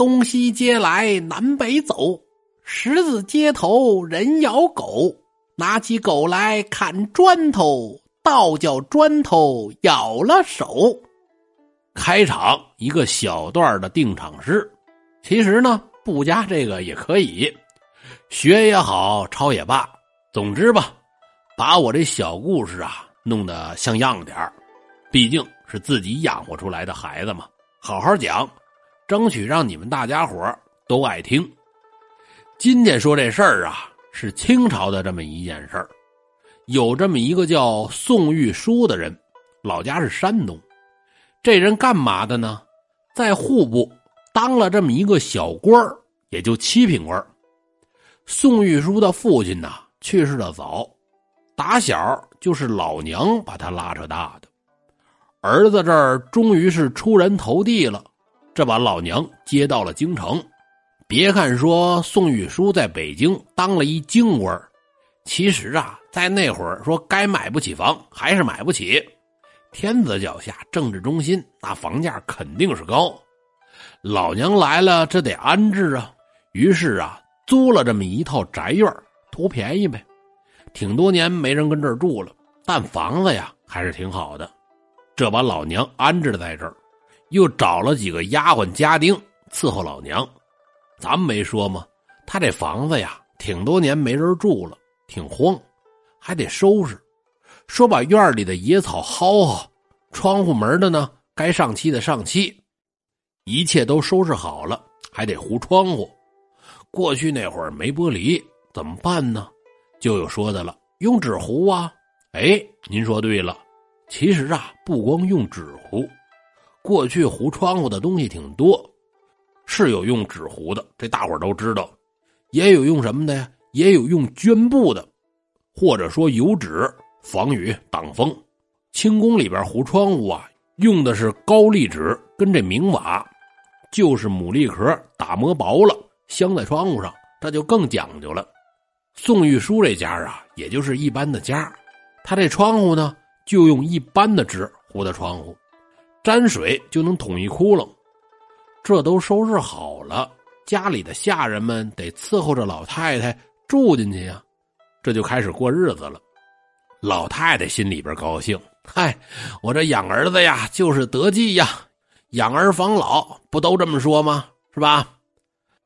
东西街来南北走，十字街头人咬狗，拿起狗来砍砖头，倒叫砖头咬了手。开场一个小段的定场诗，其实呢不加这个也可以，学也好，抄也罢，总之吧，把我这小故事啊弄得像样点毕竟是自己养活出来的孩子嘛，好好讲。争取让你们大家伙都爱听。今天说这事儿啊，是清朝的这么一件事儿。有这么一个叫宋玉书的人，老家是山东。这人干嘛的呢？在户部当了这么一个小官也就七品官宋玉书的父亲呐去世的早，打小就是老娘把他拉扯大的。儿子这儿终于是出人头地了。这把老娘接到了京城。别看说宋玉书在北京当了一京官其实啊，在那会儿说该买不起房还是买不起。天子脚下，政治中心，那房价肯定是高。老娘来了，这得安置啊。于是啊，租了这么一套宅院，图便宜呗。挺多年没人跟这儿住了，但房子呀还是挺好的。这把老娘安置在这儿。又找了几个丫鬟家丁伺候老娘，咱们没说吗？他这房子呀，挺多年没人住了，挺荒，还得收拾。说把院里的野草薅薅，窗户门的呢，该上漆的上漆，一切都收拾好了，还得糊窗户。过去那会儿没玻璃，怎么办呢？就有说的了，用纸糊啊。哎，您说对了，其实啊，不光用纸糊。过去糊窗户的东西挺多，是有用纸糊的，这大伙都知道；也有用什么的呀？也有用绢布的，或者说油纸防雨挡风。清宫里边糊窗户啊，用的是高丽纸跟这明瓦，就是牡蛎壳打磨薄了，镶在窗户上，这就更讲究了。宋玉书这家啊，也就是一般的家，他这窗户呢，就用一般的纸糊的窗户。沾水就能捅一窟窿，这都收拾好了，家里的下人们得伺候着老太太住进去呀，这就开始过日子了。老太太心里边高兴，嗨，我这养儿子呀，就是得计呀，养儿防老不都这么说吗？是吧？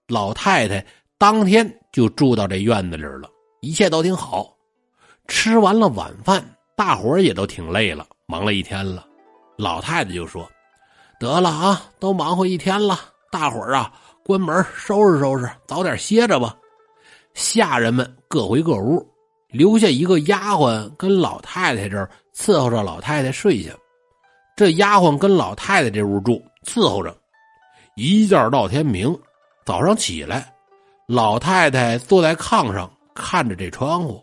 老太太当天就住到这院子里了，一切都挺好。吃完了晚饭，大伙也都挺累了，忙了一天了。老太太就说：“得了啊，都忙活一天了，大伙儿啊，关门收拾收拾，早点歇着吧。”下人们各回各屋，留下一个丫鬟跟老太太这儿伺候着老太太睡下。这丫鬟跟老太太这屋住，伺候着，一觉到天明。早上起来，老太太坐在炕上看着这窗户。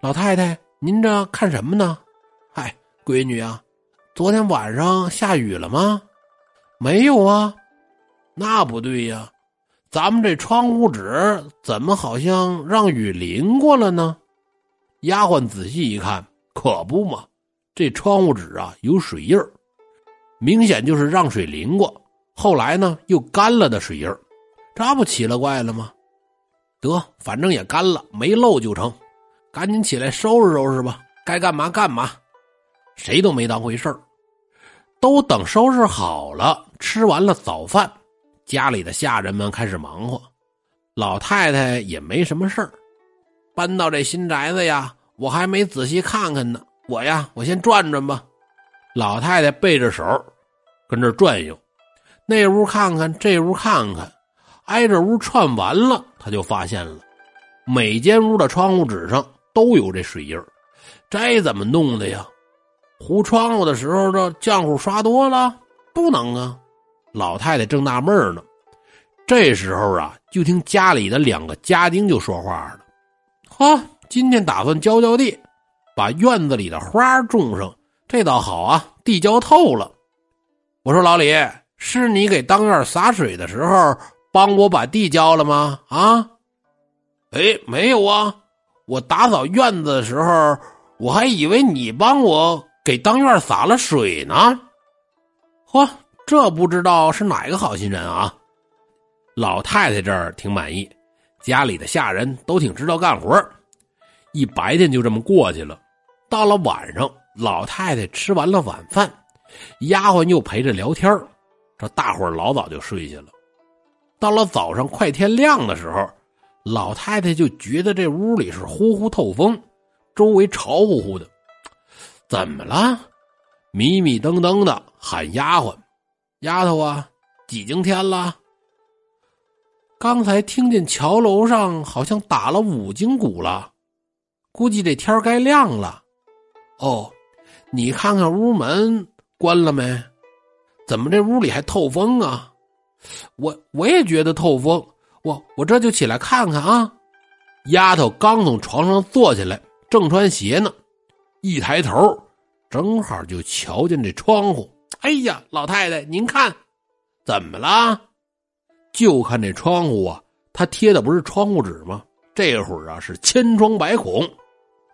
老太太，您这看什么呢？嗨，闺女啊。昨天晚上下雨了吗？没有啊，那不对呀，咱们这窗户纸怎么好像让雨淋过了呢？丫鬟仔细一看，可不嘛，这窗户纸啊有水印明显就是让水淋过，后来呢又干了的水印这不奇了怪了吗？得，反正也干了，没漏就成，赶紧起来收拾收拾吧，该干嘛干嘛。谁都没当回事儿，都等收拾好了，吃完了早饭，家里的下人们开始忙活。老太太也没什么事儿，搬到这新宅子呀，我还没仔细看看呢。我呀，我先转转吧。老太太背着手，跟这转悠，那屋看看，这屋看看，挨着屋串完了，她就发现了，每间屋的窗户纸上都有这水印这怎么弄的呀？糊窗户的时候，这浆糊刷多了，不能啊！老太太正纳闷呢，这时候啊，就听家里的两个家丁就说话了：“呵，今天打算浇浇地，把院子里的花种上，这倒好啊，地浇透了。”我说：“老李，是你给当院洒水的时候帮我把地浇了吗？”啊？哎，没有啊，我打扫院子的时候，我还以为你帮我。给当院洒了水呢，嚯，这不知道是哪个好心人啊！老太太这儿挺满意，家里的下人都挺知道干活一白天就这么过去了。到了晚上，老太太吃完了晚饭，丫鬟又陪着聊天这大伙老早就睡下了。到了早上快天亮的时候，老太太就觉得这屋里是呼呼透风，周围潮乎乎的。怎么了？迷迷瞪瞪的喊丫鬟：“丫头啊，几更天了？刚才听见桥楼上好像打了五更鼓了，估计这天该亮了。哦，你看看屋门关了没？怎么这屋里还透风啊？”我我也觉得透风，我我这就起来看看啊！丫头刚从床上坐起来，正穿鞋呢，一抬头，正好就瞧见这窗户。哎呀，老太太，您看，怎么了？就看这窗户啊，它贴的不是窗户纸吗？这会儿啊是千疮百孔，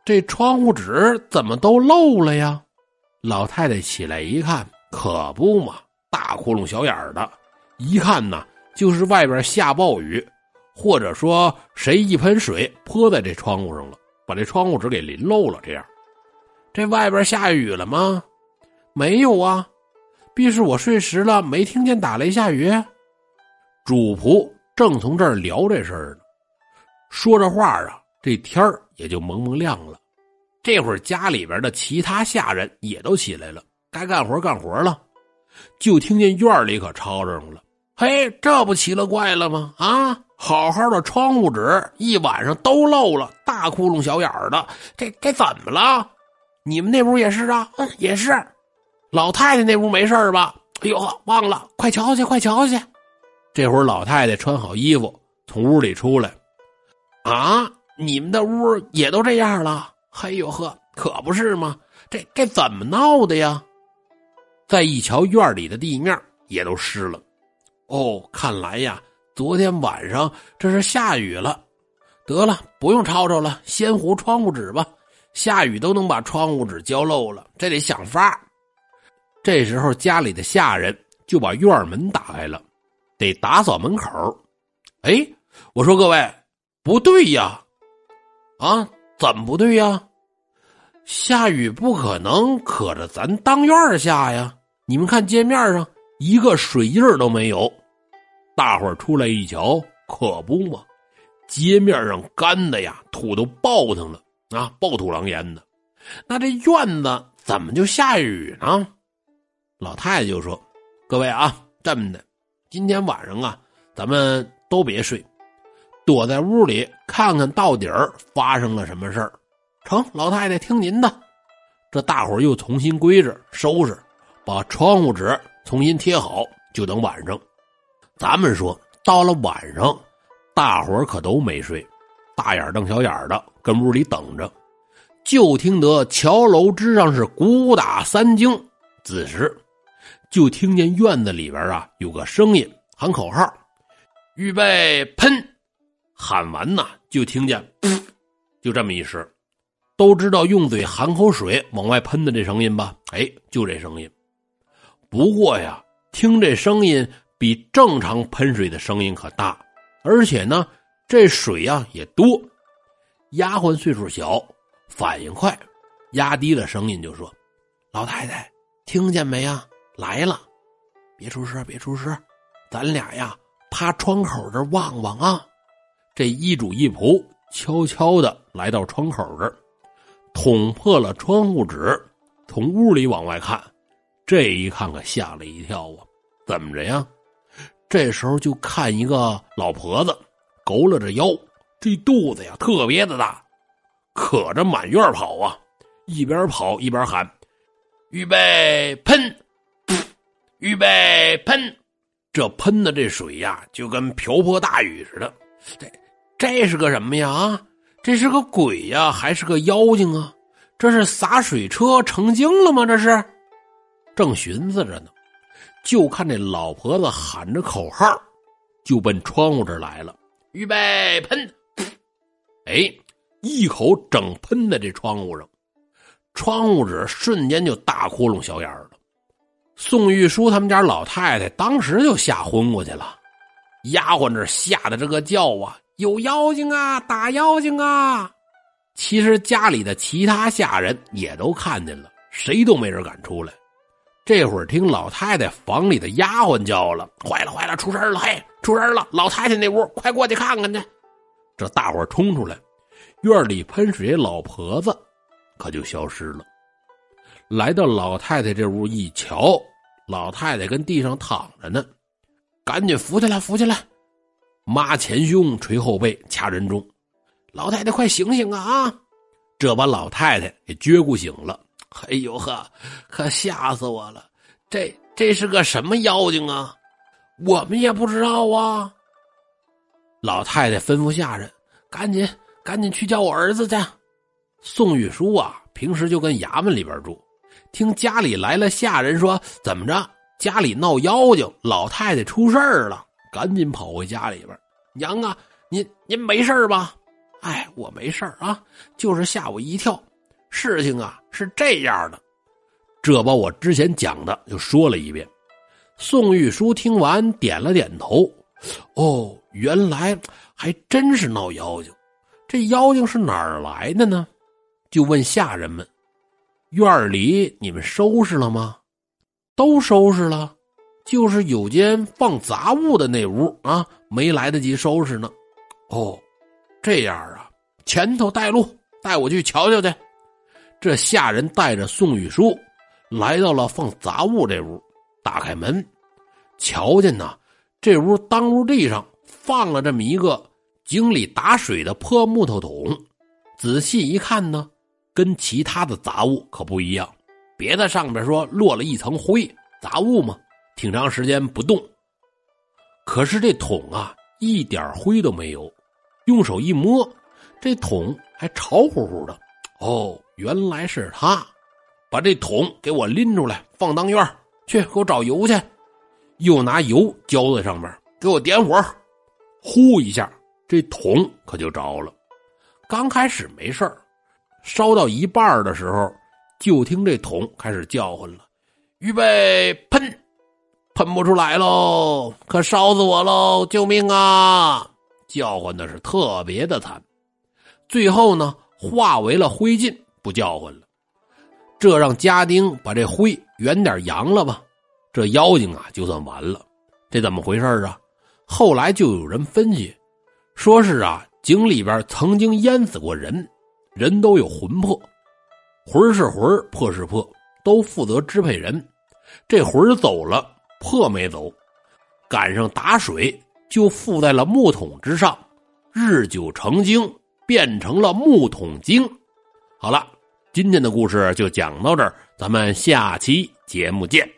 这窗户纸怎么都漏了呀？老太太起来一看，可不嘛，大窟窿小眼儿的。一看呢，就是外边下暴雨，或者说谁一盆水泼在这窗户上了，把这窗户纸给淋漏了。这样，这外边下雨了吗？没有啊，必是我睡实了，没听见打雷下雨。主仆正从这儿聊这事儿呢，说着话啊，这天儿也就蒙蒙亮了。这会儿家里边的其他下人也都起来了，该干活干活了，就听见院里可吵嚷了。嘿，这不奇了怪了吗？啊，好好的窗户纸一晚上都漏了，大窟窿小眼儿的，这该怎么了？你们那屋也是啊？嗯，也是。老太太那屋没事吧？哎呦呵，忘了，快瞧去，快瞧去！这会儿老太太穿好衣服从屋里出来，啊，你们的屋也都这样了？嘿呦呵，可不是吗？这该怎么闹的呀？再一瞧院里的地面也都湿了。哦，看来呀，昨天晚上这是下雨了。得了，不用吵吵了，先糊窗户纸吧。下雨都能把窗户纸浇漏了，这得想法。这时候家里的下人就把院门打开了，得打扫门口。哎，我说各位，不对呀，啊，怎么不对呀？下雨不可能可着咱当院下呀。你们看街面上。一个水印都没有，大伙儿出来一瞧，可不嘛，街面上干的呀，土都爆腾了啊，暴土狼烟的。那这院子怎么就下雨呢？老太太就说：“各位啊，这么的，今天晚上啊，咱们都别睡，躲在屋里看看到底儿发生了什么事儿。”成，老太太听您的。这大伙又重新归置收拾，把窗户纸。重新贴好，就等晚上。咱们说到了晚上，大伙可都没睡，大眼瞪小眼的跟屋里等着。就听得桥楼之上是鼓打三更，子时，就听见院子里边啊有个声音喊口号：“预备喷！”喊完呐，就听见，就这么一声，都知道用嘴含口水往外喷的这声音吧？哎，就这声音。不过呀，听这声音比正常喷水的声音可大，而且呢，这水呀也多。丫鬟岁数小，反应快，压低了声音就说：“老太太，听见没呀？来了，别出声，别出声，咱俩呀，趴窗口这望望啊。”这一主一仆悄悄的来到窗口这，捅破了窗户纸，从屋里往外看。这一看可吓了一跳啊！怎么着呀？这时候就看一个老婆子，佝偻着腰，这肚子呀特别的大，可着满院跑啊，一边跑一边喊：“预备喷，预备喷！”这喷的这水呀，就跟瓢泼大雨似的。这这是个什么呀？啊，这是个鬼呀，还是个妖精啊？这是洒水车成精了吗？这是？正寻思着呢，就看这老婆子喊着口号，就奔窗户这来了。预备喷！哎，一口整喷在这窗户上，窗户纸瞬间就大窟窿小眼儿了。宋玉书他们家老太太当时就吓昏过去了，丫鬟这吓得这个叫啊，有妖精啊，打妖精啊！其实家里的其他下人也都看见了，谁都没人敢出来。这会儿听老太太房里的丫鬟叫了：“坏了，坏了，出事了！嘿，出事了！老太太那屋，快过去看看去！”这大伙冲出来，院里喷水老婆子可就消失了。来到老太太这屋一瞧，老太太跟地上躺着呢，赶紧扶起来，扶起来！妈前胸捶后背掐人中，老太太快醒醒啊！啊，这把老太太给撅咕醒了。哎呦呵，可吓死我了！这这是个什么妖精啊？我们也不知道啊。老太太吩咐下人：“赶紧赶紧去叫我儿子去。”宋玉书啊，平时就跟衙门里边住，听家里来了下人说怎么着，家里闹妖精，老太太出事儿了，赶紧跑回家里边。娘啊，您您没事吧？哎，我没事啊，就是吓我一跳。事情啊是这样的，这把我之前讲的就说了一遍。宋玉书听完点了点头，哦，原来还真是闹妖精。这妖精是哪儿来的呢？就问下人们：“院里你们收拾了吗？”都收拾了，就是有间放杂物的那屋啊，没来得及收拾呢。哦，这样啊，前头带路，带我去瞧瞧去。这下人带着宋玉书来到了放杂物这屋，打开门，瞧见呐，这屋当屋地上放了这么一个井里打水的破木头桶。仔细一看呢，跟其他的杂物可不一样，别的上边说落了一层灰，杂物嘛，挺长时间不动。可是这桶啊，一点灰都没有，用手一摸，这桶还潮乎乎的。哦。原来是他，把这桶给我拎出来，放当院去，给我找油去。又拿油浇在上面，给我点火。呼一下，这桶可就着了。刚开始没事烧到一半的时候，就听这桶开始叫唤了：“预备喷！”喷不出来喽，可烧死我喽！救命啊！叫唤的是特别的惨。最后呢，化为了灰烬。不叫唤了，这让家丁把这灰远点扬了吧，这妖精啊就算完了。这怎么回事啊？后来就有人分析，说是啊井里边曾经淹死过人，人都有魂魄，魂是魂，魄是魄，都负责支配人。这魂走了，魄没走，赶上打水就附在了木桶之上，日久成精，变成了木桶精。好了。今天的故事就讲到这儿，咱们下期节目见。